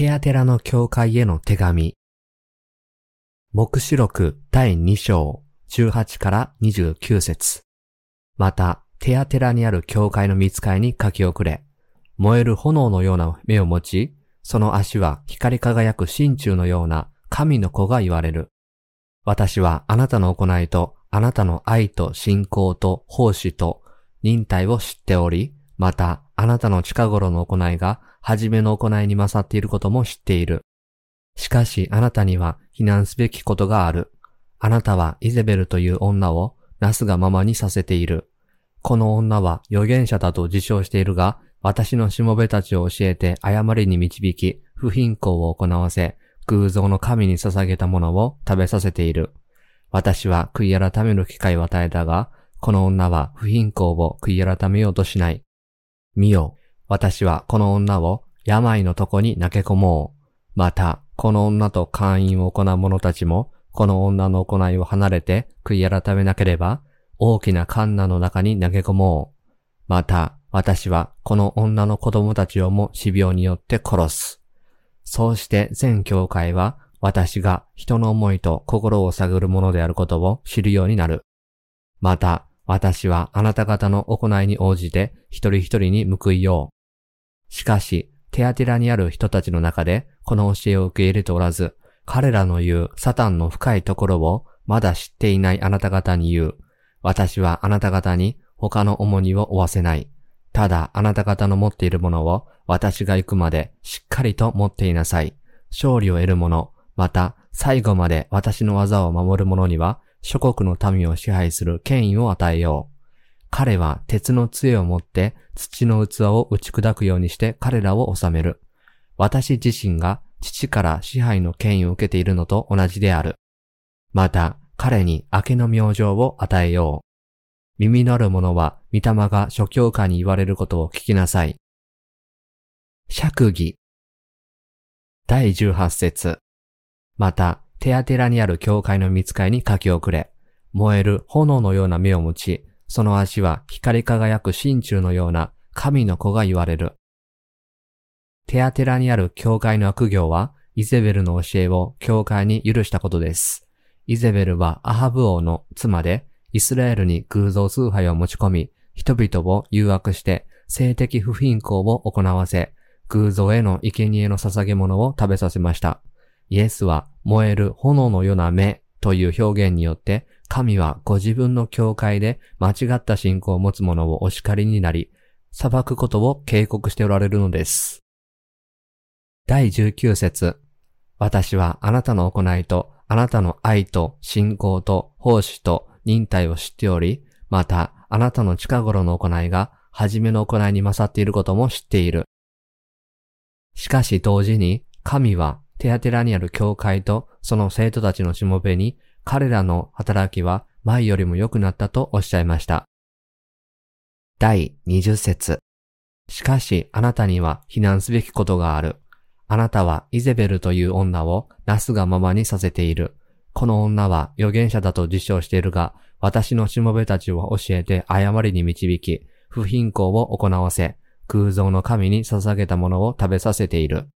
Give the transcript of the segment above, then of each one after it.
テアテラの教会への手紙。目視録第2章18から29節また、テアテラにある教会の見つかいに書き遅れ、燃える炎のような目を持ち、その足は光り輝く真鍮のような神の子が言われる。私はあなたの行いと、あなたの愛と信仰と奉仕と忍耐を知っており、またあなたの近頃の行いが初めの行いに勝っていることも知っている。しかしあなたには非難すべきことがある。あなたはイゼベルという女をなすがままにさせている。この女は預言者だと自称しているが、私のしもべたちを教えて誤りに導き、不貧困を行わせ、偶像の神に捧げたものを食べさせている。私は悔い改める機会を与えたが、この女は不貧困を悔い改めようとしない。見よ、私はこの女を病のとこに投げ込もう。また、この女と会員を行う者たちも、この女の行いを離れて悔い改めなければ、大きなカンナの中に投げ込もう。また、私はこの女の子供たちをも死病によって殺す。そうして全教会は私が人の思いと心を探るものであることを知るようになる。また、私はあなた方の行いに応じて一人一人に報いよう。しかし、テアテラにある人たちの中でこの教えを受け入れておらず、彼らの言うサタンの深いところをまだ知っていないあなた方に言う。私はあなた方に他の重荷を負わせない。ただあなた方の持っているものを私が行くまでしっかりと持っていなさい。勝利を得る者、また最後まで私の技を守る者には諸国の民を支配する権威を与えよう。彼は鉄の杖を持って土の器を打ち砕くようにして彼らを治める。私自身が父から支配の権威を受けているのと同じである。また、彼に明けの明星を与えよう。耳のある者は、御霊が諸教科に言われることを聞きなさい。釈義。第18節。また、テアテラにある教会の見つかいに書き遅れ、燃える炎のような目を持ち、その足は光り輝く真鍮のような神の子が言われる。テアテラにある教会の悪行は、イゼベルの教えを教会に許したことです。イゼベルはアハブ王の妻で、イスラエルに偶像崇拝を持ち込み、人々を誘惑して性的不貧困を行わせ、偶像への生贄の捧げ物を食べさせました。イエスは燃える炎のような目という表現によって、神はご自分の教会で間違った信仰を持つ者をお叱りになり、裁くことを警告しておられるのです。第19節私はあなたの行いとあなたの愛と信仰と奉仕と忍耐を知っており、またあなたの近頃の行いが初めの行いに勝っていることも知っている。しかし同時に神はテアテラにある教会とその生徒たちのしもべに彼らの働きは前よりも良くなったとおっしゃいました。第20節しかしあなたには非難すべきことがある。あなたはイゼベルという女をなすがままにさせている。この女は預言者だと自称しているが、私のしもべたちを教えて誤りに導き、不貧困を行わせ、空像の神に捧げたものを食べさせている。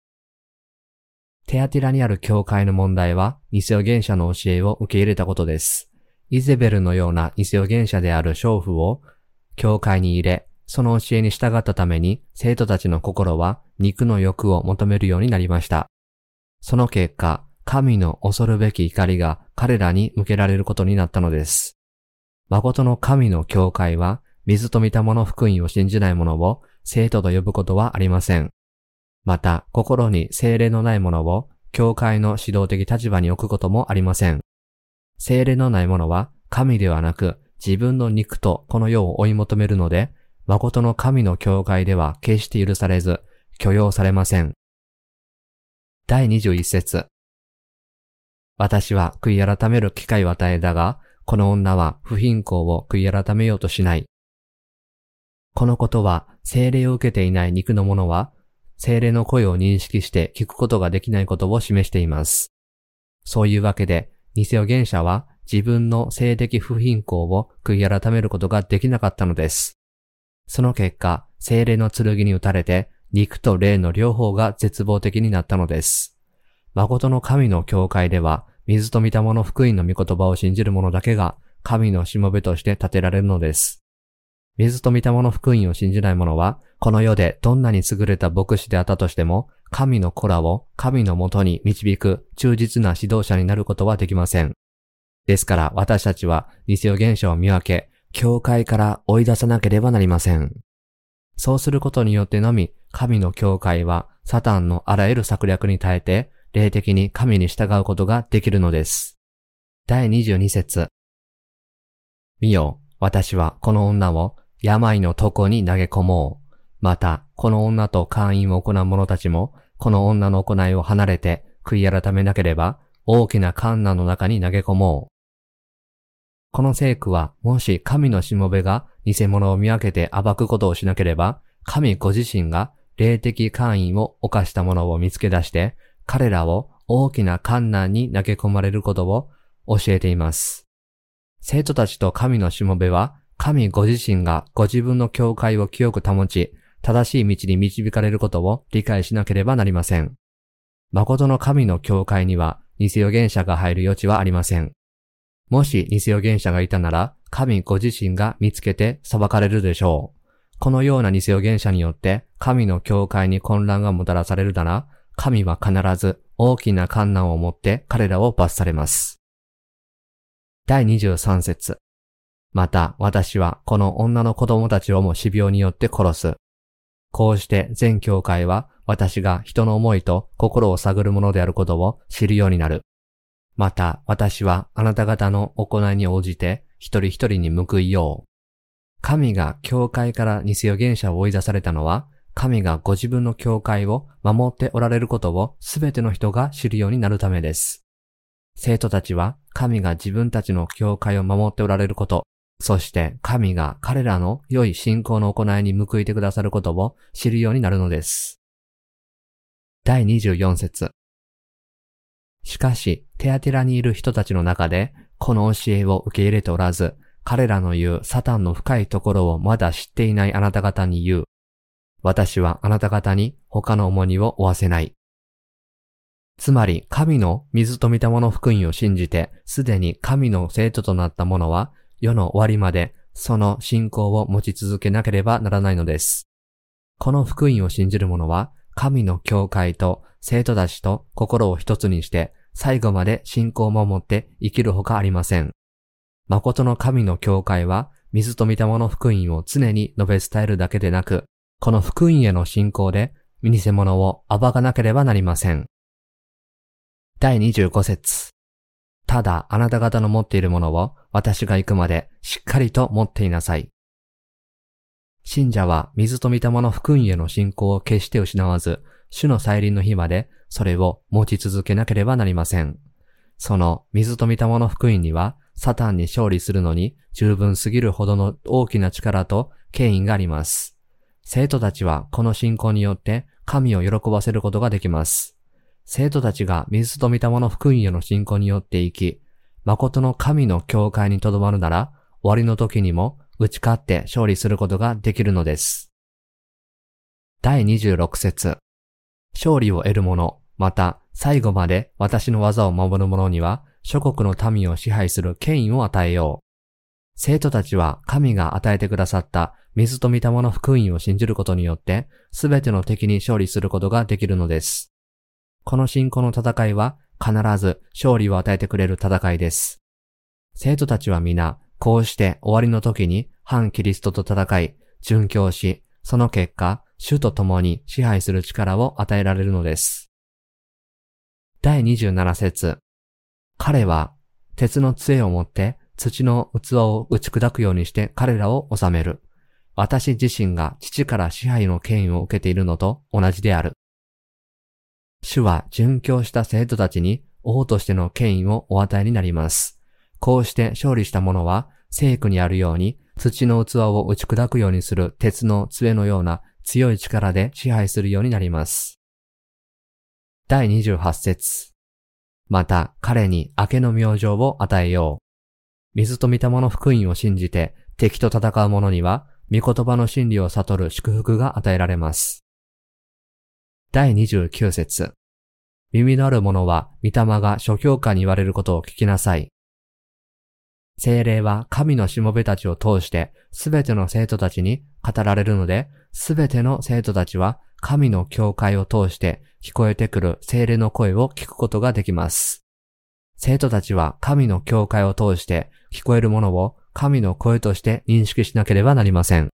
テアティラにある教会の問題は、偽預言者の教えを受け入れたことです。イゼベルのような偽預言者である娼婦を教会に入れ、その教えに従ったために生徒たちの心は肉の欲を求めるようになりました。その結果、神の恐るべき怒りが彼らに向けられることになったのです。誠の神の教会は、水と見たもの福音を信じない者を生徒と呼ぶことはありません。また、心に精霊のない者を教会の指導的立場に置くこともありません。精霊のない者は神ではなく自分の肉とこの世を追い求めるので、誠の神の教会では決して許されず、許容されません。第21節私は悔い改める機会を与えたが、この女は不貧困を悔い改めようとしない。このことは、精霊を受けていない肉の者は、精霊の声を認識して聞くことができないことを示しています。そういうわけで、偽預言者は自分の性的不貧困を悔い改めることができなかったのです。その結果、精霊の剣に打たれて肉と霊の両方が絶望的になったのです。誠の神の教会では、水と御霊の福音の御言葉を信じる者だけが、神のしもべとして立てられるのです。水と御霊の福音を信じない者は、この世でどんなに優れた牧師であったとしても、神の子らを神のもとに導く忠実な指導者になることはできません。ですから私たちは偽予現象を見分け、教会から追い出さなければなりません。そうすることによってのみ、神の教会はサタンのあらゆる策略に耐えて、霊的に神に従うことができるのです。第22節見よ、私はこの女を病の床に投げ込もう。また、この女と会員を行う者たちも、この女の行いを離れて悔い改めなければ、大きな観難の中に投げ込もう。この聖句は、もし神のしもべが偽物を見分けて暴くことをしなければ、神ご自身が霊的会員を犯した者を見つけ出して、彼らを大きな観難に投げ込まれることを教えています。生徒たちと神のしもべは、神ご自身がご自分の教会を清く保ち、正しい道に導かれることを理解しなければなりません。誠の神の教会には偽予言者が入る余地はありません。もし偽予言者がいたなら、神ご自身が見つけて裁かれるでしょう。このような偽予言者によって神の教会に混乱がもたらされるなら、神は必ず大きな観難を持って彼らを罰されます。第23節また私はこの女の子供たちをも死病によって殺す。こうして全教会は私が人の思いと心を探るものであることを知るようになる。また私はあなた方の行いに応じて一人一人に報いよう。神が教会から偽予言者を追い出されたのは、神がご自分の教会を守っておられることをすべての人が知るようになるためです。生徒たちは神が自分たちの教会を守っておられること、そして神が彼らの良い信仰の行いに報いてくださることを知るようになるのです。第24節しかし、テアテラにいる人たちの中で、この教えを受け入れておらず、彼らの言うサタンの深いところをまだ知っていないあなた方に言う。私はあなた方に他の重荷を負わせない。つまり、神の水と見たもの福音を信じて、すでに神の生徒となった者は、世の終わりまでその信仰を持ち続けなければならないのです。この福音を信じる者は、神の教会と生徒たちと心を一つにして、最後まで信仰を守って生きるほかありません。誠の神の教会は、水と御霊の福音を常に述べ伝えるだけでなく、この福音への信仰で、見偽物を暴かなければなりません。第25節ただあなた方の持っているものを私が行くまでしっかりと持っていなさい。信者は水と御霊の福音への信仰を決して失わず、主の再臨の日までそれを持ち続けなければなりません。その水と御霊の福音には、サタンに勝利するのに十分すぎるほどの大きな力と権威があります。生徒たちはこの信仰によって神を喜ばせることができます。生徒たちが水と御霊の福音への信仰によって生き、誠の神の教会にとどまるなら、終わりの時にも打ち勝って勝利することができるのです。第26節勝利を得る者、また最後まで私の技を守る者には、諸国の民を支配する権威を与えよう。生徒たちは神が与えてくださった水と御霊の福音を信じることによって、すべての敵に勝利することができるのです。この信仰の戦いは必ず勝利を与えてくれる戦いです。生徒たちは皆、こうして終わりの時に反キリストと戦い、殉教し、その結果、主と共に支配する力を与えられるのです。第27節彼は鉄の杖を持って土の器を打ち砕くようにして彼らを治める。私自身が父から支配の権威を受けているのと同じである。主は殉教した生徒たちに王としての権威をお与えになります。こうして勝利した者は聖句にあるように土の器を打ち砕くようにする鉄の杖のような強い力で支配するようになります。第28節また彼に明けの明星を与えよう。水と御霊の福音を信じて敵と戦う者には、御言葉の真理を悟る祝福が与えられます。第29節耳のある者は、御霊が諸教科に言われることを聞きなさい。精霊は神のしもべたちを通してすべての生徒たちに語られるので、すべての生徒たちは神の教会を通して聞こえてくる精霊の声を聞くことができます。生徒たちは神の教会を通して聞こえるものを神の声として認識しなければなりません。